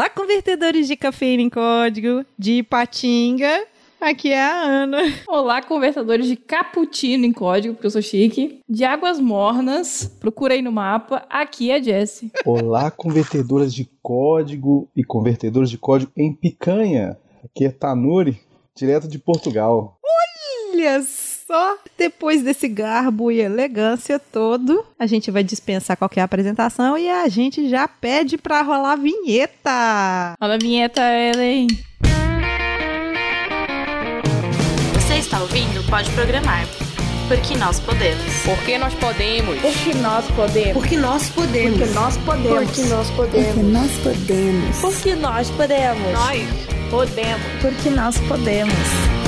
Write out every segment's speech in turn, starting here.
Olá, convertedores de cafeína em código de Patinga. Aqui é a Ana. Olá, convertedores de cappuccino em código, porque eu sou chique. De águas mornas, procura aí no mapa. Aqui é a Jessie. Olá, convertedoras de código e convertedores de código em picanha. Aqui é Tanuri, direto de Portugal. Olha só! Depois desse garbo e elegância todo, a gente vai dispensar qualquer apresentação e a gente já pede pra rolar a vinheta. Rola a vinheta, Ellen. Você está ouvindo Pode Programar. Porque nós podemos. Porque nós podemos. Porque nós podemos. Porque nós podemos. Porque nós podemos. Porque nós podemos. Porque nós podemos. Porque nós podemos. Nós podemos. Porque nós podemos.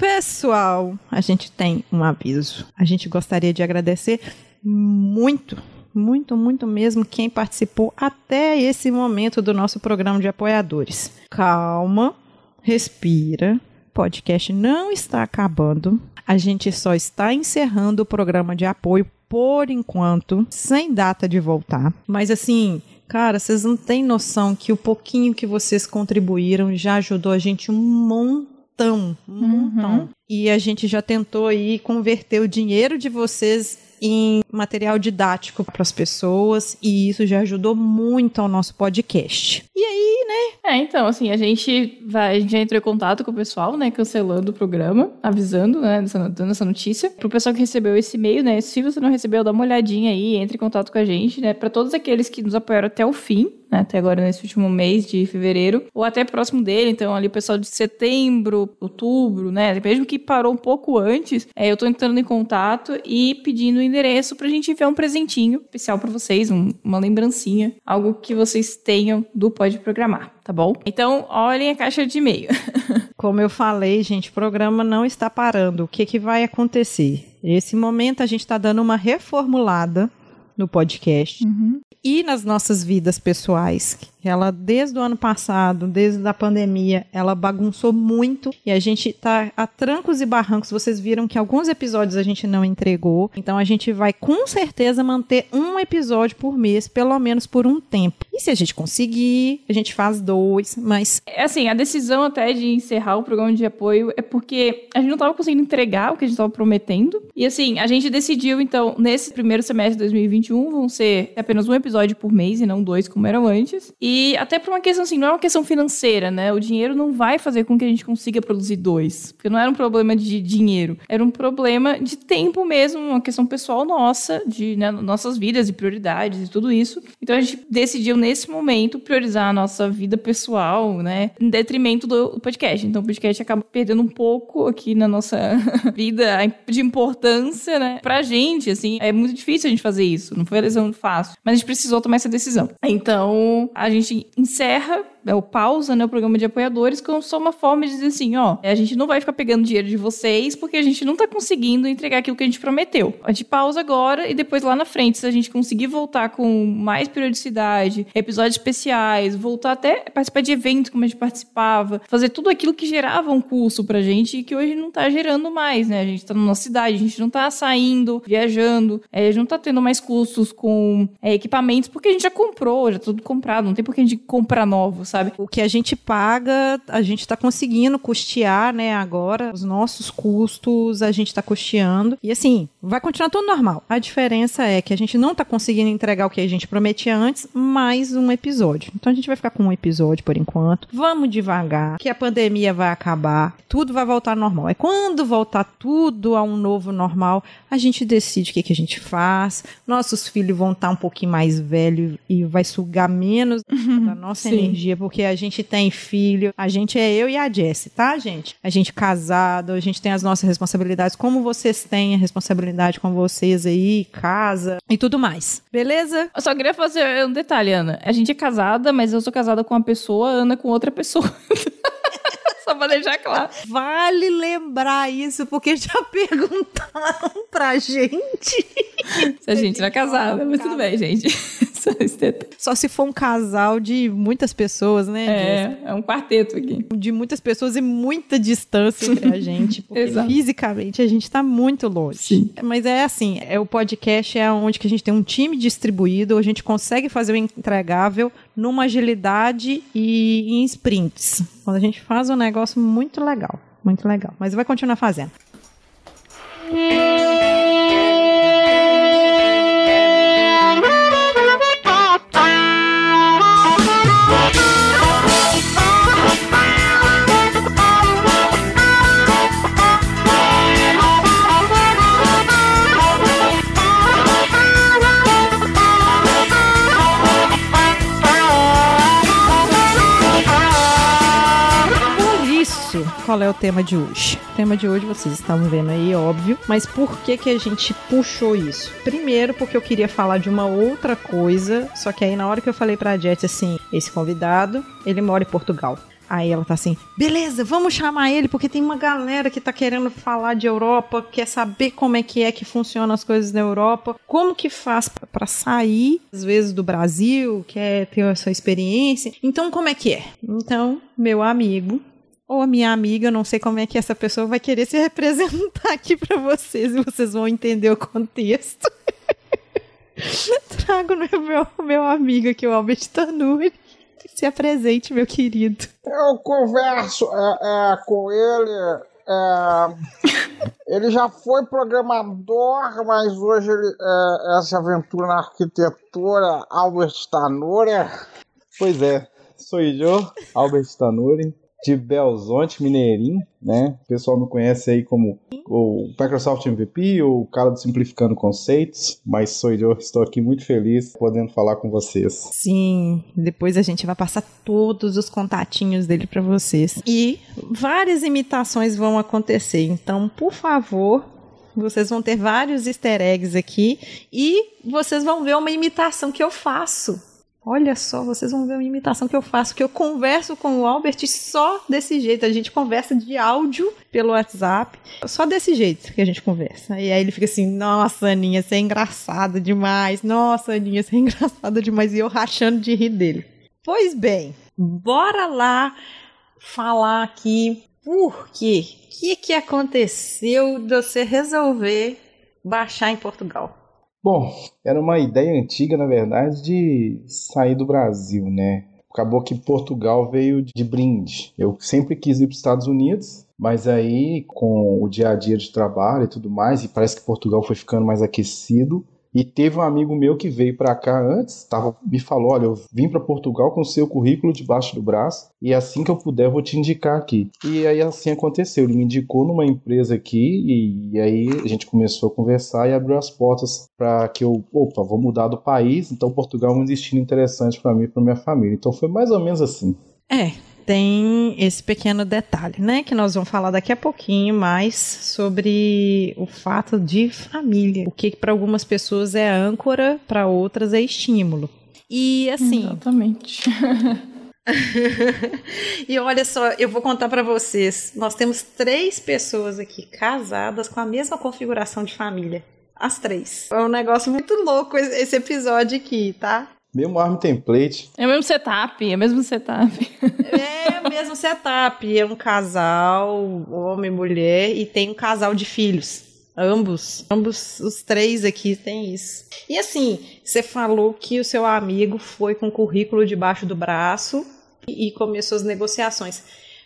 Pessoal, a gente tem um aviso. A gente gostaria de agradecer muito, muito, muito mesmo quem participou até esse momento do nosso programa de apoiadores. Calma, respira. O podcast não está acabando. A gente só está encerrando o programa de apoio por enquanto, sem data de voltar. Mas assim, cara, vocês não têm noção que o pouquinho que vocês contribuíram já ajudou a gente um montão, um montão. E a gente já tentou aí converter o dinheiro de vocês em material didático para as pessoas e isso já ajudou muito ao nosso podcast. E aí, né? É, então, assim, a gente vai, a gente já entrou em contato com o pessoal, né, cancelando o programa, avisando, né, dando essa notícia. Pro pessoal que recebeu esse e-mail, né, se você não recebeu, dá uma olhadinha aí, entre em contato com a gente, né, para todos aqueles que nos apoiaram até o fim, né, até agora nesse último mês de fevereiro, ou até próximo dele, então ali o pessoal de setembro, outubro, né, mesmo que parou um pouco antes, é, eu tô entrando em contato e pedindo endereço pra gente enviar um presentinho especial para vocês, um- uma lembrancinha, algo que vocês tenham do Pode Programar, tá bom? Então, olhem a caixa de e-mail. Como eu falei, gente, o programa não está parando. O que, que vai acontecer? Nesse momento, a gente está dando uma reformulada no podcast e nas nossas vidas pessoais. Ela, desde o ano passado, desde a pandemia, ela bagunçou muito e a gente tá a trancos e barrancos. Vocês viram que alguns episódios a gente não entregou. Então a gente vai com certeza manter um episódio por mês, pelo menos por um tempo. E se a gente conseguir, a gente faz dois, mas É assim, a decisão até de encerrar o programa de apoio é porque a gente não estava conseguindo entregar o que a gente estava prometendo. E assim, a gente decidiu, então, nesse primeiro semestre de 2021, vão ser apenas um episódio por mês e não dois, como eram antes. E até por uma questão assim, não é uma questão financeira, né? O dinheiro não vai fazer com que a gente consiga produzir dois. Porque não era um problema de dinheiro, era um problema de tempo mesmo, uma questão pessoal nossa, de né, nossas vidas e prioridades e tudo isso. Então a gente decidiu, nesse momento, priorizar a nossa vida pessoal, né? Em detrimento do podcast. Então o podcast acaba perdendo um pouco aqui na nossa vida de importância, né? Pra gente, assim, é muito difícil a gente fazer isso. Não foi uma decisão fácil. Mas a gente precisou tomar essa decisão. Então, a gente gente encerra é, o pausa, né, o programa de apoiadores, como só uma forma de dizer assim, ó, a gente não vai ficar pegando dinheiro de vocês porque a gente não tá conseguindo entregar aquilo que a gente prometeu. A gente pausa agora e depois lá na frente, se a gente conseguir voltar com mais periodicidade, episódios especiais, voltar até participar de eventos como a gente participava, fazer tudo aquilo que gerava um custo pra gente e que hoje não tá gerando mais, né? A gente tá na nossa cidade, a gente não tá saindo, viajando, é, a gente não tá tendo mais custos com é, equipamentos porque a gente já comprou, já tá tudo comprado, não tem por que a gente comprar novo, sabe? o que a gente paga, a gente está conseguindo custear, né, agora. Os nossos custos a gente está custeando. E assim, vai continuar tudo normal. A diferença é que a gente não está conseguindo entregar o que a gente prometia antes, mais um episódio. Então a gente vai ficar com um episódio por enquanto. Vamos devagar, que a pandemia vai acabar, tudo vai voltar ao normal. É quando voltar tudo a um novo normal, a gente decide o que, que a gente faz. Nossos filhos vão estar um pouquinho mais velhos e vai sugar menos da nossa Sim. energia, porque a gente tem filho, a gente é eu e a Jessie, tá, gente? A gente casado, a gente tem as nossas responsabilidades, como vocês têm a responsabilidade com vocês aí, casa e tudo mais. Beleza? Eu só queria fazer um detalhe, Ana. A gente é casada, mas eu sou casada com uma pessoa, Ana com outra pessoa. só pra deixar claro. Vale lembrar isso, porque já perguntaram pra gente. Se a gente não é casada, mas tudo bem, gente. Só se for um casal de muitas pessoas, né? É, é um quarteto aqui. De muitas pessoas e muita distância entre a gente. Porque Exato. fisicamente a gente tá muito longe. Sim. Mas é assim, é o podcast é onde que a gente tem um time distribuído, a gente consegue fazer o entregável numa agilidade e em sprints. Quando a gente faz um negócio muito legal, muito legal. Mas vai continuar fazendo. Qual é o tema de hoje? O tema de hoje vocês estavam vendo aí, óbvio. Mas por que que a gente puxou isso? Primeiro, porque eu queria falar de uma outra coisa, só que aí na hora que eu falei pra Jet assim, esse convidado, ele mora em Portugal. Aí ela tá assim, beleza, vamos chamar ele, porque tem uma galera que tá querendo falar de Europa, quer saber como é que é que funcionam as coisas na Europa, como que faz pra sair, às vezes, do Brasil, quer ter essa experiência. Então, como é que é? Então, meu amigo, ou a minha amiga, eu não sei como é que essa pessoa vai querer se representar aqui pra vocês e vocês vão entender o contexto. Trago né, meu, meu amigo aqui, o Albert Tanuri. Se apresente, meu querido. Eu converso é, é, com ele. é, ele já foi programador, mas hoje ele é, essa aventura na arquitetura, Albert Tanura. Pois é, sou eu, Albert Tanuri, de Belzonte, Mineirinho, né? O pessoal me conhece aí como o Microsoft MVP ou o cara do Simplificando Conceitos, mas sou eu, estou aqui muito feliz podendo falar com vocês. Sim, depois a gente vai passar todos os contatinhos dele pra vocês. E várias imitações vão acontecer, então, por favor, vocês vão ter vários easter eggs aqui e vocês vão ver uma imitação que eu faço. Olha só, vocês vão ver uma imitação que eu faço, que eu converso com o Albert só desse jeito. A gente conversa de áudio pelo WhatsApp, só desse jeito que a gente conversa. E aí ele fica assim: Nossa, Aninha, você é engraçada demais. Nossa, Aninha, você é engraçada demais. E eu rachando de rir dele. Pois bem, bora lá falar aqui por quê? O que, que aconteceu de você resolver baixar em Portugal? Bom, era uma ideia antiga, na verdade, de sair do Brasil, né? Acabou que Portugal veio de brinde. Eu sempre quis ir para os Estados Unidos, mas aí, com o dia a dia de trabalho e tudo mais, e parece que Portugal foi ficando mais aquecido. E teve um amigo meu que veio para cá antes, tava, me falou: Olha, eu vim para Portugal com o seu currículo debaixo do braço, e assim que eu puder, eu vou te indicar aqui. E aí assim aconteceu. Ele me indicou numa empresa aqui, e, e aí a gente começou a conversar e abriu as portas para que eu, opa, vou mudar do país, então Portugal é um destino interessante para mim e para minha família. Então foi mais ou menos assim. É, tem esse pequeno detalhe, né? Que nós vamos falar daqui a pouquinho mais sobre o fato de família. O que para algumas pessoas é âncora, para outras é estímulo. E assim. Exatamente. e olha só, eu vou contar para vocês. Nós temos três pessoas aqui casadas com a mesma configuração de família. As três. É um negócio muito louco esse episódio aqui, tá? Mesmo arm template. É o mesmo setup, é o mesmo setup. É o mesmo setup. É um casal, homem e mulher, e tem um casal de filhos. Ambos, ambos os três aqui têm isso. E assim, você falou que o seu amigo foi com o currículo debaixo do braço e e começou as negociações.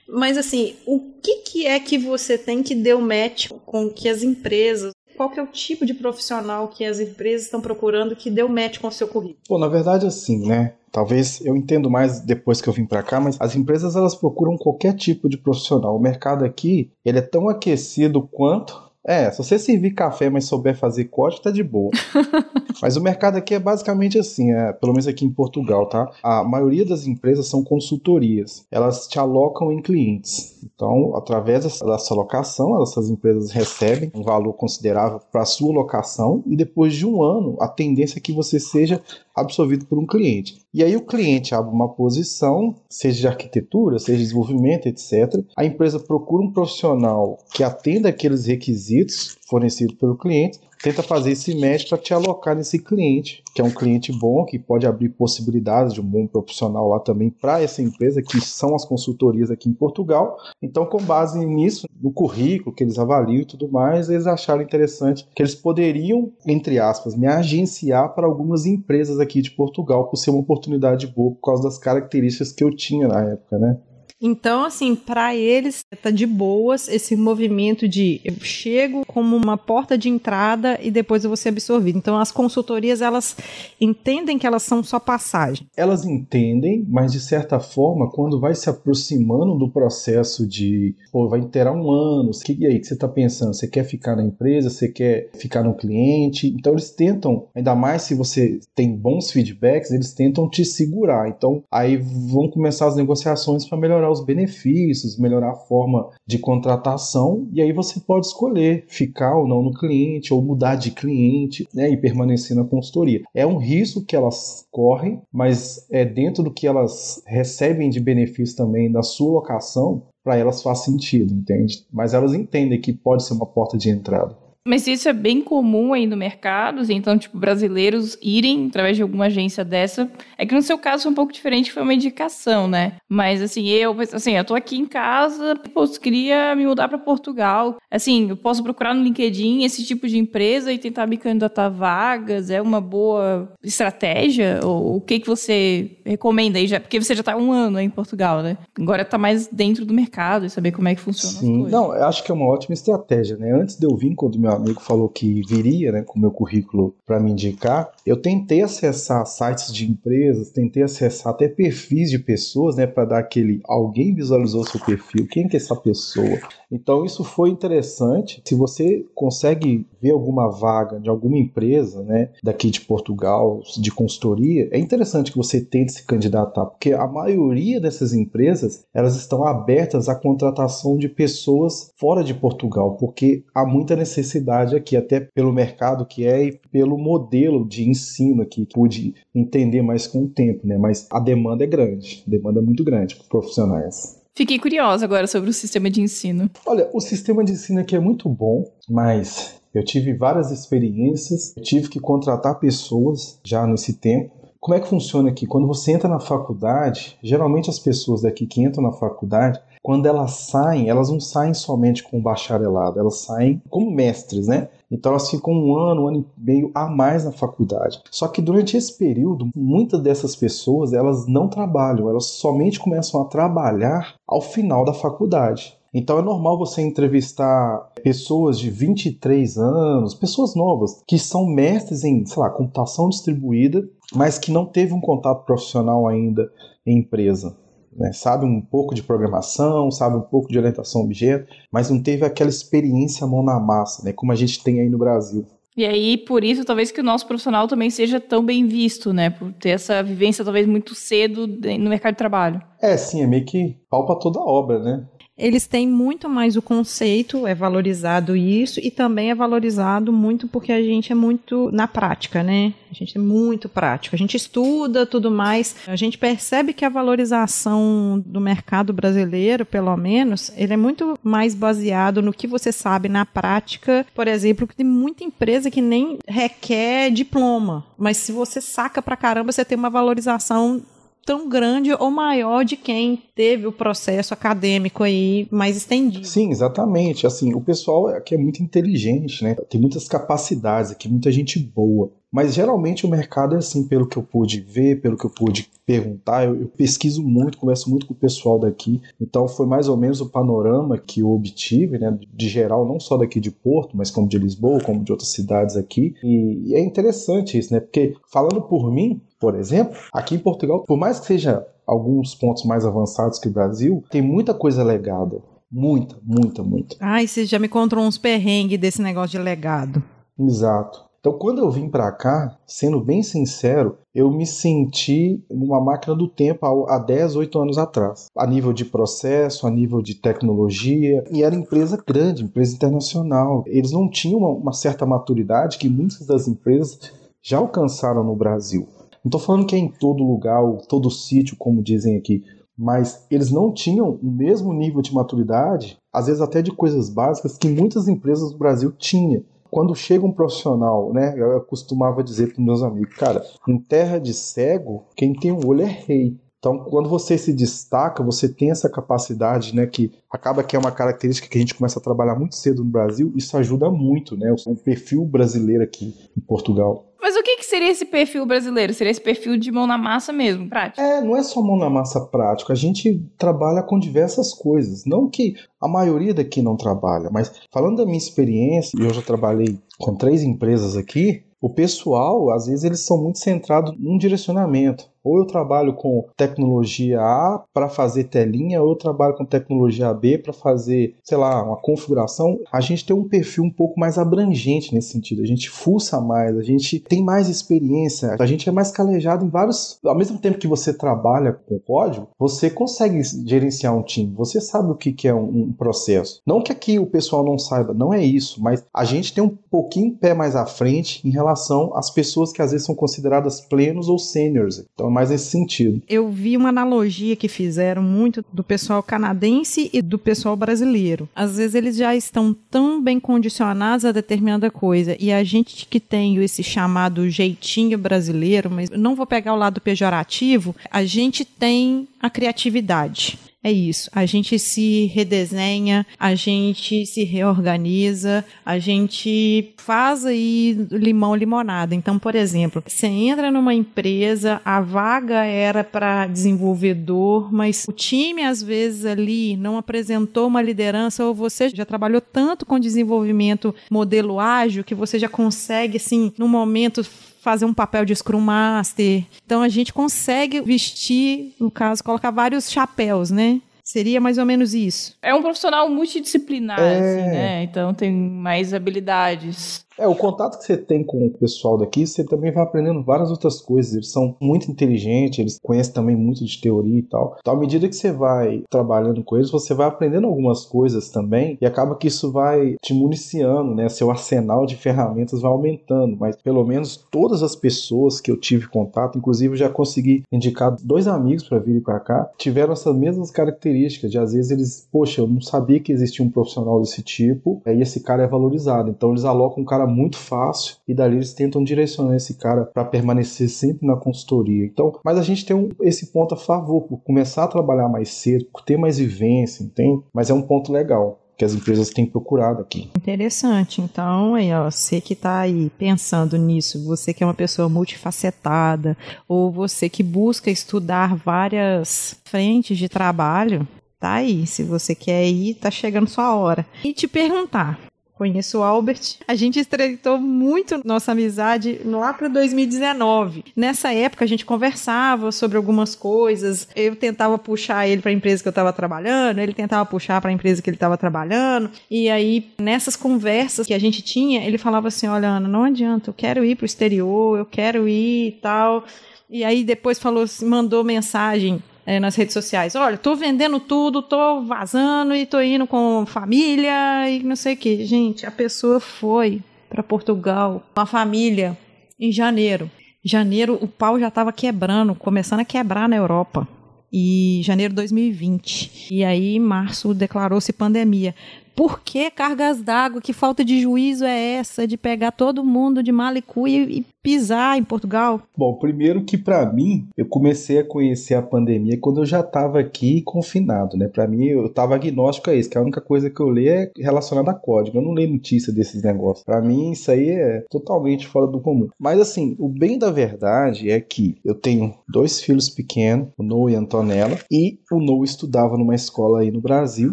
Mas assim, o que, que é que você tem que deu match com que as empresas, qual que é o tipo de profissional que as empresas estão procurando que deu match com o seu currículo? Pô, na verdade, assim, né? Talvez eu entendo mais depois que eu vim para cá, mas as empresas elas procuram qualquer tipo de profissional. O mercado aqui ele é tão aquecido quanto é, se você servir café, mas souber fazer código, tá de boa. mas o mercado aqui é basicamente assim, é, pelo menos aqui em Portugal, tá? A maioria das empresas são consultorias. Elas te alocam em clientes. Então, através dessa- dessa alocação, essas empresas recebem um valor considerável para a sua locação e depois de um ano, a tendência é que você seja absorvido por um cliente. E aí o cliente abre uma posição, seja de arquitetura, seja de desenvolvimento, etc. A empresa procura um profissional que atenda aqueles requisitos requisitos fornecidos pelo cliente, tenta fazer esse match para te alocar nesse cliente, que é um cliente bom, que pode abrir possibilidades de um bom profissional lá também para essa empresa, que são as consultorias aqui em Portugal. Então, com base nisso, no currículo que eles avaliam e tudo mais, eles acharam interessante que eles poderiam, entre aspas, me agenciar para algumas empresas aqui de Portugal, por ser uma oportunidade boa, por causa das características que eu tinha na época, né? Então, assim, para eles tá de boas esse movimento de eu chego como uma porta de entrada e depois eu vou ser absorvido. Então, as consultorias elas entendem que elas são só passagem. Elas entendem, mas de certa forma, quando vai se aproximando do processo de, pô, vai interar um ano, que e aí que você está pensando? Você quer ficar na empresa? Você quer ficar no cliente? Então, eles tentam, ainda mais se você tem bons feedbacks, eles tentam te segurar. Então, aí vão começar as negociações para melhorar os benefícios, melhorar a forma de contratação, e aí você pode escolher ficar ou não no cliente, ou mudar de cliente, né, e permanecer na consultoria. É um risco que elas correm, mas é dentro do que elas recebem de benefício também da sua locação, para elas faz sentido, entende? Mas elas entendem que pode ser uma porta de entrada. Mas isso é bem comum aí no mercado, então, tipo, brasileiros irem através de alguma agência dessa. É que no seu caso foi um pouco diferente, foi uma indicação, né? Mas, assim, eu, assim, eu tô aqui em casa, pô, queria me mudar para Portugal. Assim, eu posso procurar no LinkedIn esse tipo de empresa e tentar me candidatar a vagas? É uma boa estratégia? Ou o que, que você recomenda aí? Já, porque você já tá um ano aí em Portugal, né? Agora tá mais dentro do mercado e saber como é que funciona Sim. as coisas. Não, eu acho que é uma ótima estratégia, né? Antes de eu vir, quando meu amigo falou que viria, né, com o meu currículo para me indicar, eu tentei acessar sites de empresas, tentei acessar até perfis de pessoas, né, para dar aquele alguém visualizou seu perfil, quem que é essa pessoa? Então isso foi interessante. Se você consegue ver alguma vaga de alguma empresa, né, daqui de Portugal, de consultoria, é interessante que você tente se candidatar, porque a maioria dessas empresas, elas estão abertas à contratação de pessoas fora de Portugal, porque há muita necessidade aqui, até pelo mercado que é e pelo modelo de ensino aqui, que pude entender mais com o tempo, né? Mas a demanda é grande, a demanda é muito grande para profissionais. Fiquei curiosa agora sobre o sistema de ensino. Olha, o sistema de ensino aqui é muito bom, mas eu tive várias experiências, eu tive que contratar pessoas já nesse tempo. Como é que funciona aqui? Quando você entra na faculdade, geralmente as pessoas daqui que entram na faculdade, quando elas saem, elas não saem somente com bacharelado, elas saem como mestres, né? Então elas ficam um ano, um ano e meio a mais na faculdade. Só que durante esse período, muitas dessas pessoas elas não trabalham, elas somente começam a trabalhar ao final da faculdade. Então é normal você entrevistar pessoas de 23 anos, pessoas novas, que são mestres em, sei lá, computação distribuída, mas que não teve um contato profissional ainda em empresa. Né? Sabe um pouco de programação, sabe um pouco de orientação a objeto, mas não teve aquela experiência mão na massa, né? como a gente tem aí no Brasil. E aí, por isso, talvez que o nosso profissional também seja tão bem visto, né? Por ter essa vivência talvez muito cedo no mercado de trabalho. É, sim, é meio que pau pra toda obra, né? Eles têm muito mais o conceito, é valorizado isso, e também é valorizado muito porque a gente é muito na prática, né? A gente é muito prático. A gente estuda tudo mais. A gente percebe que a valorização do mercado brasileiro, pelo menos, ele é muito mais baseado no que você sabe na prática. Por exemplo, tem muita empresa que nem requer diploma, mas se você saca pra caramba, você tem uma valorização tão grande ou maior de quem teve o processo acadêmico aí mais estendido. Sim, exatamente. Assim, o pessoal aqui é muito inteligente, né? Tem muitas capacidades aqui, muita gente boa. Mas geralmente o mercado é assim, pelo que eu pude ver, pelo que eu pude perguntar, eu, eu, pesquiso muito, converso muito com o pessoal daqui. Então foi mais ou menos o panorama que eu obtive, né, de geral, não só daqui de Porto, mas como de Lisboa, como de outras cidades aqui. E, e é interessante isso, né? Porque falando por mim, por exemplo, aqui em Portugal, por mais que seja alguns pontos mais avançados que o Brasil, tem muita coisa legada. Muita, muita, muita. Ai, você já me contou uns perrengues desse negócio de legado. Exato. Então, quando eu vim para cá, sendo bem sincero, eu me senti numa máquina do tempo há 10, 8 anos atrás. A nível de processo, a nível de tecnologia. E era empresa grande, empresa internacional. Eles não tinham uma, uma certa maturidade que muitas das empresas já alcançaram no Brasil. Não estou falando que é em todo lugar, todo sítio, como dizem aqui. mas eles não tinham o mesmo nível de maturidade, às vezes até de coisas básicas, que muitas empresas do Brasil tinham. Quando chega um profissional, né, eu costumava dizer para meus amigos, cara, em terra de cego, quem tem um olho é rei. Então, quando você se destaca, você tem essa capacidade, né, que acaba que é uma característica que a gente começa a trabalhar muito cedo no Brasil, isso ajuda muito, né, o perfil brasileiro aqui em Portugal. Mas o que, que seria esse perfil brasileiro? Seria esse perfil de mão na massa mesmo, prático? É, não é só mão na massa prático, a gente trabalha com diversas coisas. Não que a maioria daqui não trabalha, mas falando da minha experiência, e eu já trabalhei com três empresas aqui, o pessoal, às vezes, eles são muito centrados num direcionamento. Ou eu trabalho com tecnologia A para fazer telinha, ou eu trabalho com tecnologia B para fazer, sei lá, uma configuração. A gente tem um perfil um pouco mais abrangente nesse sentido. A gente fuça mais, a gente tem mais experiência, a gente é mais calejado em vários. Ao mesmo tempo que você trabalha com código, você consegue gerenciar um time, você sabe o que é um processo. Não que aqui o pessoal não saiba, não é isso, mas a gente tem um pouquinho pé mais à frente em relação às pessoas que às vezes são consideradas plenos ou seniors. Então, mais nesse sentido. Eu vi uma analogia que fizeram muito do pessoal canadense e do pessoal brasileiro. Às vezes eles já estão tão bem condicionados a determinada coisa e a gente que tem esse chamado jeitinho brasileiro, mas não vou pegar o lado pejorativo, a gente tem a criatividade. É isso. A gente se redesenha, a gente se reorganiza, a gente faz aí limão limonada. Então, por exemplo, você entra numa empresa, a vaga era para desenvolvedor, mas o time às vezes ali não apresentou uma liderança ou você já trabalhou tanto com desenvolvimento modelo ágil que você já consegue assim, no momento fazer um papel de Scrum Master. Então a gente consegue vestir, no caso, colocar vários chapéus, né? Seria mais ou menos isso. É um profissional multidisciplinar, é... assim, né? Então tem mais habilidades. É, o contato que você tem com o pessoal daqui, você também vai aprendendo várias outras coisas. Eles são muito inteligentes, eles conhecem também muito de teoria e tal. Então, à medida que você vai trabalhando com eles, você vai aprendendo algumas coisas também e acaba que isso vai te municiando, né? Seu arsenal de ferramentas vai aumentando. Mas pelo menos todas as pessoas que eu tive contato, inclusive já consegui indicar dois amigos para virem para cá, tiveram essas mesmas características. De às vezes eles, poxa, eu não sabia que existia um profissional desse tipo, e esse cara é valorizado. Então eles alocam um cara cara muito fácil e dali eles tentam direcionar esse cara para permanecer sempre na consultoria. Então, mas a gente tem um, esse ponto a favor, por começar a trabalhar mais cedo, ter mais vivência, entende? Mas é um ponto legal que as empresas têm procurado aqui. Interessante. Então, aí, ó, você que está aí pensando nisso, você que é uma pessoa multifacetada, ou você que busca estudar várias frentes de trabalho, tá aí. Se você quer ir, tá chegando sua hora. E te perguntar, Conheço o Albert. A gente estreitou muito nossa amizade lá para 2019. Nessa época a gente conversava sobre algumas coisas. Eu tentava puxar ele para a empresa que eu estava trabalhando, ele tentava puxar para a empresa que ele estava trabalhando. E aí nessas conversas que a gente tinha, ele falava assim: "Olha, Ana, não adianta, eu quero ir para o exterior, eu quero ir e tal". E aí depois falou, mandou mensagem é, nas redes sociais. Olha, tô vendendo tudo, tô vazando e tô indo com família e não sei o que. Gente, a pessoa foi para Portugal com a família em janeiro. Janeiro o pau já estava quebrando, começando a quebrar na Europa. E janeiro de 2020. E aí, março, declarou-se pandemia. Por que cargas d'água? Que falta de juízo é essa de pegar todo mundo de malicu e, e pisar em Portugal? Bom, primeiro que para mim, eu comecei a conhecer a pandemia quando eu já estava aqui confinado, né? Para mim, eu estava agnóstico a isso, que a única coisa que eu leio é relacionada a código. Eu não leio notícia desses negócios. Para mim, isso aí é totalmente fora do comum. Mas assim, o bem da verdade é que eu tenho dois filhos pequenos, o Noah e a Antonella, e o Noah estudava numa escola aí no Brasil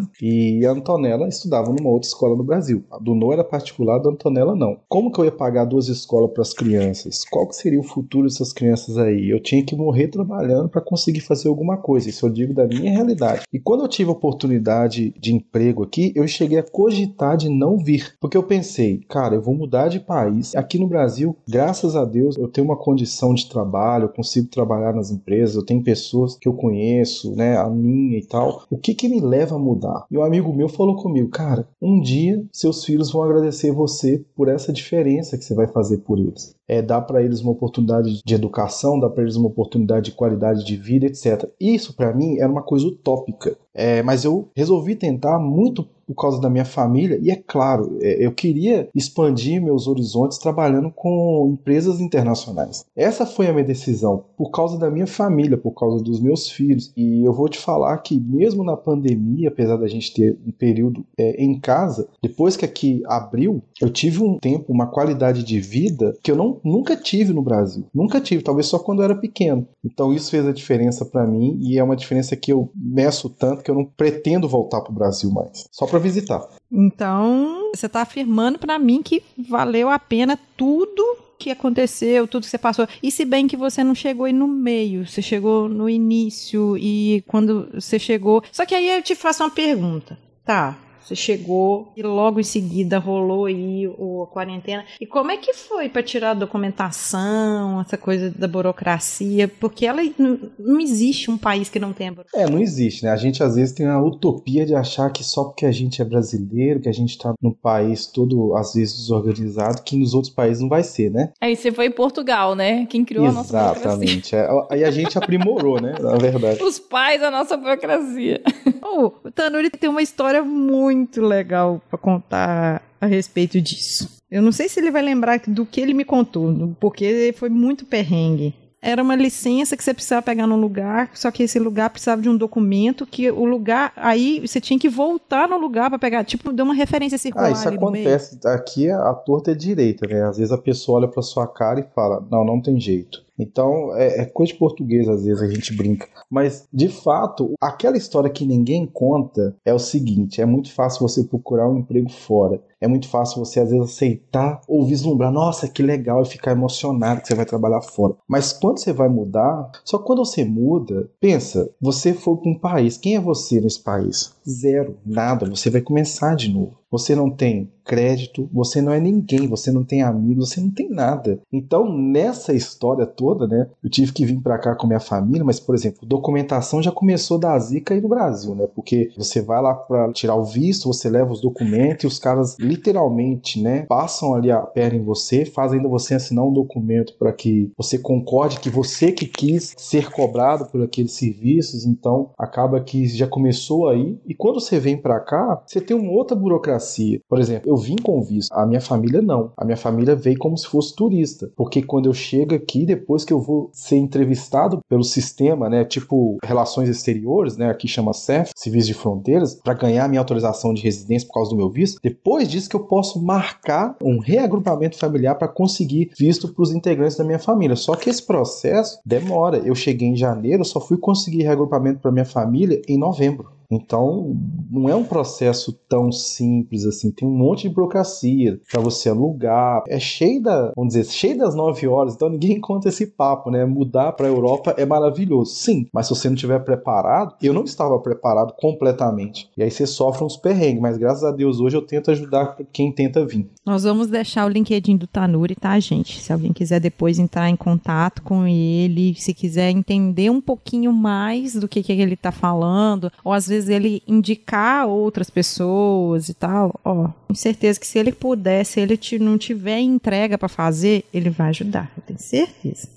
e a Antonella estudava numa outra escola no Brasil. A do Noah era particular, da Antonella não. Como que eu ia pagar duas escolas para as crianças? Crianças. Qual que seria o futuro dessas crianças aí? Eu tinha que morrer trabalhando para conseguir fazer alguma coisa. Isso eu digo da minha realidade. E quando eu tive a oportunidade de emprego aqui, eu cheguei a cogitar de não vir, porque eu pensei, cara, eu vou mudar de país. Aqui no Brasil, graças a Deus, eu tenho uma condição de trabalho, eu consigo trabalhar nas empresas, eu tenho pessoas que eu conheço, né, a minha e tal. O que que me leva a mudar? E um amigo meu falou comigo, cara, um dia seus filhos vão agradecer você por essa diferença que você vai fazer por eles. É dá para eles uma oportunidade de educação, dá para eles uma oportunidade de qualidade de vida, etc. Isso para mim era uma coisa utópica. É, mas eu resolvi tentar muito por causa da minha família e é claro, é, eu queria expandir meus horizontes trabalhando com empresas internacionais. Essa foi a minha decisão por causa da minha família, por causa dos meus filhos. E eu vou te falar que mesmo na pandemia, apesar da gente ter um período é, em casa, depois que aqui abriu, eu tive um tempo, uma qualidade de vida que eu não, nunca tive no Brasil. Nunca tive, talvez só quando eu era pequeno. Então isso fez a diferença para mim e é uma diferença que eu meço tanto que eu não pretendo voltar para o Brasil mais. Só para visitar. Então, você está afirmando para mim que valeu a pena tudo que aconteceu, tudo que você passou. E se bem que você não chegou aí no meio, você chegou no início e quando você chegou. Só que aí eu te faço uma pergunta. Tá, você chegou e logo em seguida rolou aí o, a quarentena. E como é que foi para tirar a documentação, essa coisa da burocracia? Porque ela não, existe um país que não tenha burocracia. É, não existe, né? A gente às vezes tem a utopia de achar que só porque a gente é brasileiro, que a gente tá num país todo às vezes desorganizado, que nos outros países não vai ser, né? Aí você foi em Portugal, né? Quem criou a nossa burocracia. Exatamente. É, aí a gente aprimorou, né? Na verdade. Os pais da nossa burocracia. Oh, o Tanuri tem uma história muito legal para contar a respeito disso. Eu não sei se ele vai lembrar do que ele me contou, porque foi muito perrengue. Era uma licença que você precisava pegar num lugar, só que esse lugar precisava de um documento que o lugar. Aí você tinha que voltar no lugar para pegar. Tipo, deu uma referência circular. Ah, isso acontece. Aqui a torta é direita, né? Às vezes a pessoa olha pra sua cara e fala: Não, não tem jeito. Então, é, é coisa de português, às vezes a gente brinca. Mas, de fato, aquela história que ninguém conta é o seguinte: é muito fácil você procurar um emprego fora. É muito fácil você, às vezes, aceitar ou vislumbrar, nossa, que legal, e ficar emocionado que você vai trabalhar fora. Mas quando você vai mudar, só quando você muda, pensa, você foi para um país, quem é você nesse país? Zero, nada, você vai começar de novo. Você não tem crédito, você não é ninguém, você não tem amigos, você não tem nada. Então, nessa história toda, né, eu tive que vir para cá com minha família, mas, por exemplo, documentação já começou da zica aí no Brasil, né? Porque você vai lá para tirar o visto, você leva os documentos e os caras literalmente, né, passam ali a perna em você, fazem ainda você assinar um documento para que você concorde que você que quis ser cobrado por aqueles serviços, então acaba que já começou aí. E quando você vem para cá, você tem uma outra burocracia. Por exemplo, eu vim com visto, a minha família não. A minha família veio como se fosse turista, porque quando eu chego aqui, depois que eu vou ser entrevistado pelo sistema, né, tipo relações exteriores, né, aqui chama CEF, Serviço de Fronteiras, para ganhar minha autorização de residência por causa do meu visto, depois disso que eu posso marcar um reagrupamento familiar para conseguir visto para os integrantes da minha família. Só que esse processo demora. Eu cheguei em janeiro, só fui conseguir reagrupamento para minha família em novembro. Então, não é um processo tão simples assim. Tem um monte de burocracia para você alugar. É cheio da, vamos dizer, cheio das nove horas. Então, ninguém conta esse papo, né? Mudar para a Europa é maravilhoso, sim. Mas se você não estiver preparado, eu não estava preparado completamente. E aí você sofre uns perrengues. Mas graças a Deus hoje eu tento ajudar quem tenta vir. Nós vamos deixar o LinkedIn do Tanuri, tá, gente? Se alguém quiser depois entrar em contato com ele, se quiser entender um pouquinho mais do que, que ele tá falando, ou às vezes ele indicar outras pessoas e tal, ó, com certeza que se ele puder, se ele te- não tiver entrega pra fazer, ele vai ajudar, eu tenho certeza.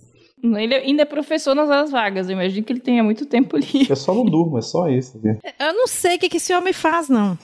Ele ainda é professor nas horas vagas. Eu imagino que ele tenha muito tempo livre. Eu só não durmo, é só isso. Né? Eu não sei o que, que esse homem faz, não.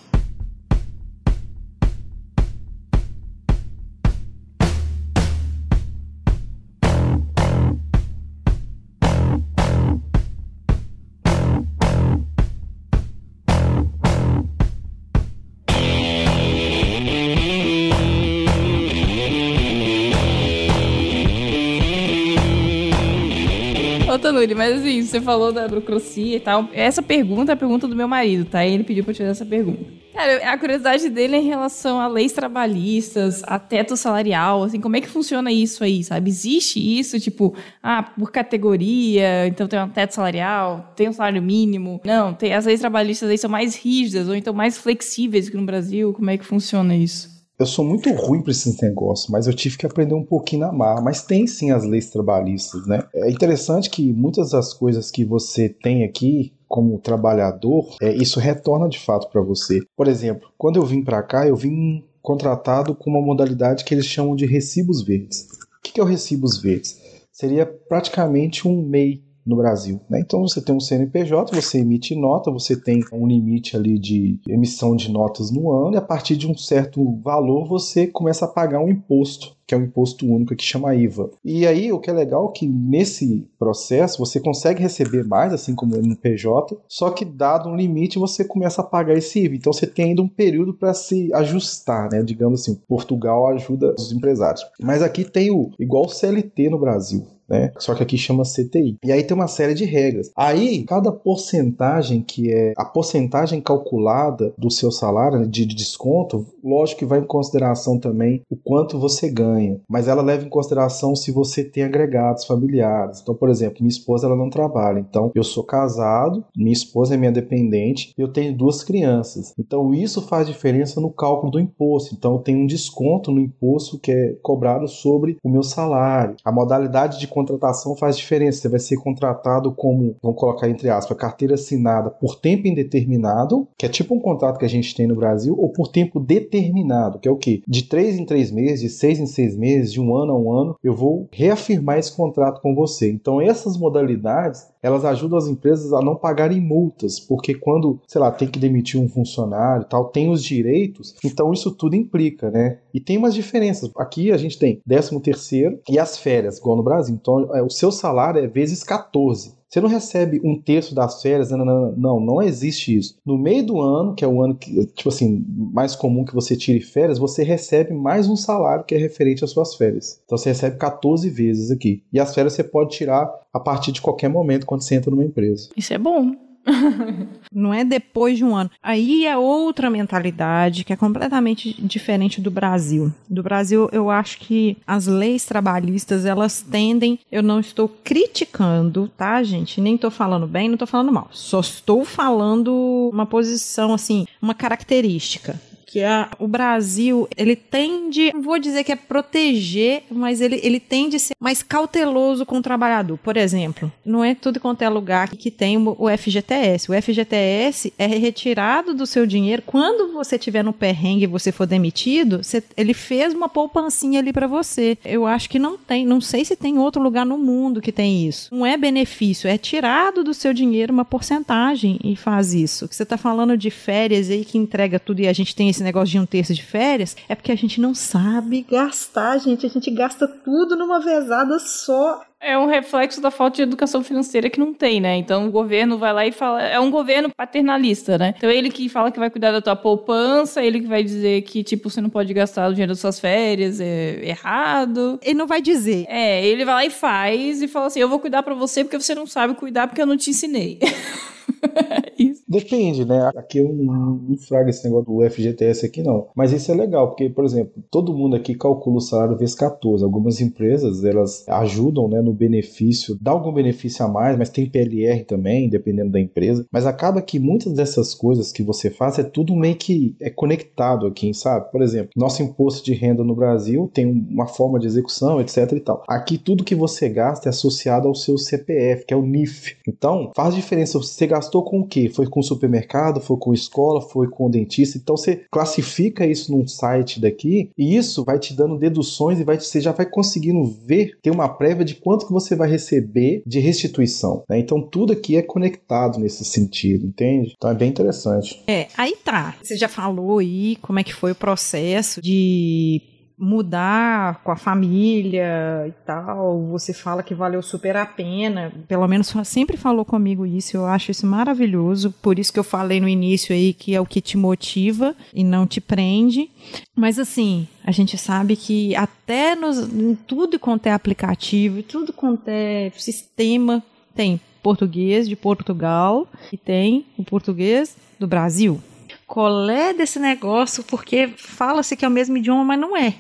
Mas assim, você falou da burocracia e tal. Essa pergunta é a pergunta do meu marido, tá? Ele pediu pra eu te fazer essa pergunta. Cara, a curiosidade dele é em relação a leis trabalhistas, a teto salarial, assim, como é que funciona isso aí, sabe? Existe isso, tipo, ah, por categoria, então tem um teto salarial, tem um salário mínimo. Não, tem, as leis trabalhistas aí são mais rígidas ou então mais flexíveis que no Brasil. Como é que funciona isso? Eu sou muito ruim para esses negócios, mas eu tive que aprender um pouquinho na marra. Mas tem sim as leis trabalhistas, né? É interessante que muitas das coisas que você tem aqui como trabalhador, é, isso retorna de fato para você. Por exemplo, quando eu vim para cá, eu vim contratado com uma modalidade que eles chamam de recibos verdes. O que é o recibos verdes? Seria praticamente um MEI no Brasil. né? Então você tem um CNPJ, você emite nota, você tem um limite ali de emissão de notas no ano, e a partir de um certo valor você começa a pagar um imposto, que é um imposto único que chama IVA. E aí o que é legal é que nesse processo você consegue receber mais, assim como no PJ, só que dado um limite você começa a pagar esse IVA. Então você tem ainda um período para se ajustar, né? Digamos assim, Portugal ajuda os empresários. Mas aqui tem o igual CLT no Brasil né? Só que aqui chama CTI. E aí tem uma série de regras. Aí, cada porcentagem que é a porcentagem calculada do seu salário né, de desconto, lógico que vai em consideração também o quanto você ganha, mas ela leva em consideração se você tem agregados familiares. Então, por exemplo, minha esposa ela não trabalha, então eu sou casado, minha esposa é minha dependente, eu tenho duas crianças. Então, isso faz diferença no cálculo do imposto. Então, eu tenho um desconto no imposto que é cobrado sobre o meu salário. A modalidade de contratação faz diferença. Você vai ser contratado como, vamos colocar entre aspas, carteira assinada por tempo indeterminado, que é tipo um contrato que a gente tem no Brasil, ou por tempo determinado, que é o quê? De três em três meses, de seis em seis meses, de um ano a um ano, eu vou reafirmar esse contrato com você. Então essas modalidades elas ajudam as empresas a não pagarem multas, porque quando, sei lá, tem que demitir um funcionário, tal, tem os direitos, então isso tudo implica, né? E tem umas diferenças. Aqui a gente tem 13 terceiro e as férias, igual no Brasil. Então, é, o seu salário é vezes 14. Você não recebe um terço das férias, não, não, não, não existe isso. No meio do ano, que é o ano que, tipo assim, mais comum que você tire férias, você recebe mais um salário que é referente às suas férias. Então você recebe 14 vezes aqui. E as férias você pode tirar a partir de qualquer momento quando você entra numa empresa. Isso é bom. Não é depois de um ano. Aí é outra mentalidade que é completamente diferente do Brasil. Do Brasil, eu acho que as leis trabalhistas, elas tendem, eu não estou criticando, tá, gente? Nem estou falando bem, não estou falando mal. Só estou falando uma posição assim, uma característica que é o Brasil, ele tende, não vou dizer que é proteger, mas ele, ele tende a ser mais cauteloso com o trabalhador. Por exemplo, não é tudo quanto é lugar que tem o FGTS. O FGTS é retirado do seu dinheiro quando você tiver no perrengue e você for demitido, você, ele fez uma poupancinha ali para você. Eu acho que não tem, não sei se tem outro lugar no mundo que tem isso. Não é benefício, é tirado do seu dinheiro uma porcentagem e faz isso. Você está falando de férias aí que entrega tudo e a gente tem esse esse negócio de um terço de férias, é porque a gente não sabe gastar, gente. A gente gasta tudo numa vezada só. É um reflexo da falta de educação financeira que não tem, né? Então o governo vai lá e fala. É um governo paternalista, né? Então ele que fala que vai cuidar da tua poupança, ele que vai dizer que, tipo, você não pode gastar o dinheiro das suas férias, é errado. Ele não vai dizer. É, ele vai lá e faz e fala assim: eu vou cuidar pra você porque você não sabe cuidar porque eu não te ensinei. Depende, né? Aqui eu não, fraga esse negócio do FGTS aqui, não. Mas isso é legal, porque, por exemplo, todo mundo aqui calcula o salário vezes 14. Algumas empresas, elas ajudam né, no benefício, dá algum benefício a mais, mas tem PLR também, dependendo da empresa. Mas acaba que muitas dessas coisas que você faz é tudo meio que é conectado aqui, sabe? Por exemplo, nosso imposto de renda no Brasil tem uma forma de execução, etc e tal. Aqui tudo que você gasta é associado ao seu CPF, que é o NIF. Então, faz diferença. Você gastou com o quê? Foi com supermercado, foi com escola, foi com dentista. Então você classifica isso num site daqui e isso vai te dando deduções e vai, você já vai conseguindo ver, ter uma prévia de quanto que você vai receber de restituição. Né? Então tudo aqui é conectado nesse sentido, entende? Então é bem interessante. É, aí tá. Você já falou aí como é que foi o processo de mudar com a família e tal, você fala que valeu super a pena, pelo menos sempre falou comigo isso, eu acho isso maravilhoso, por isso que eu falei no início aí que é o que te motiva e não te prende, mas assim, a gente sabe que até nos, em tudo quanto é aplicativo, tudo quanto é sistema, tem português de Portugal e tem o português do Brasil. Colé desse negócio, porque fala-se que é o mesmo idioma, mas não é.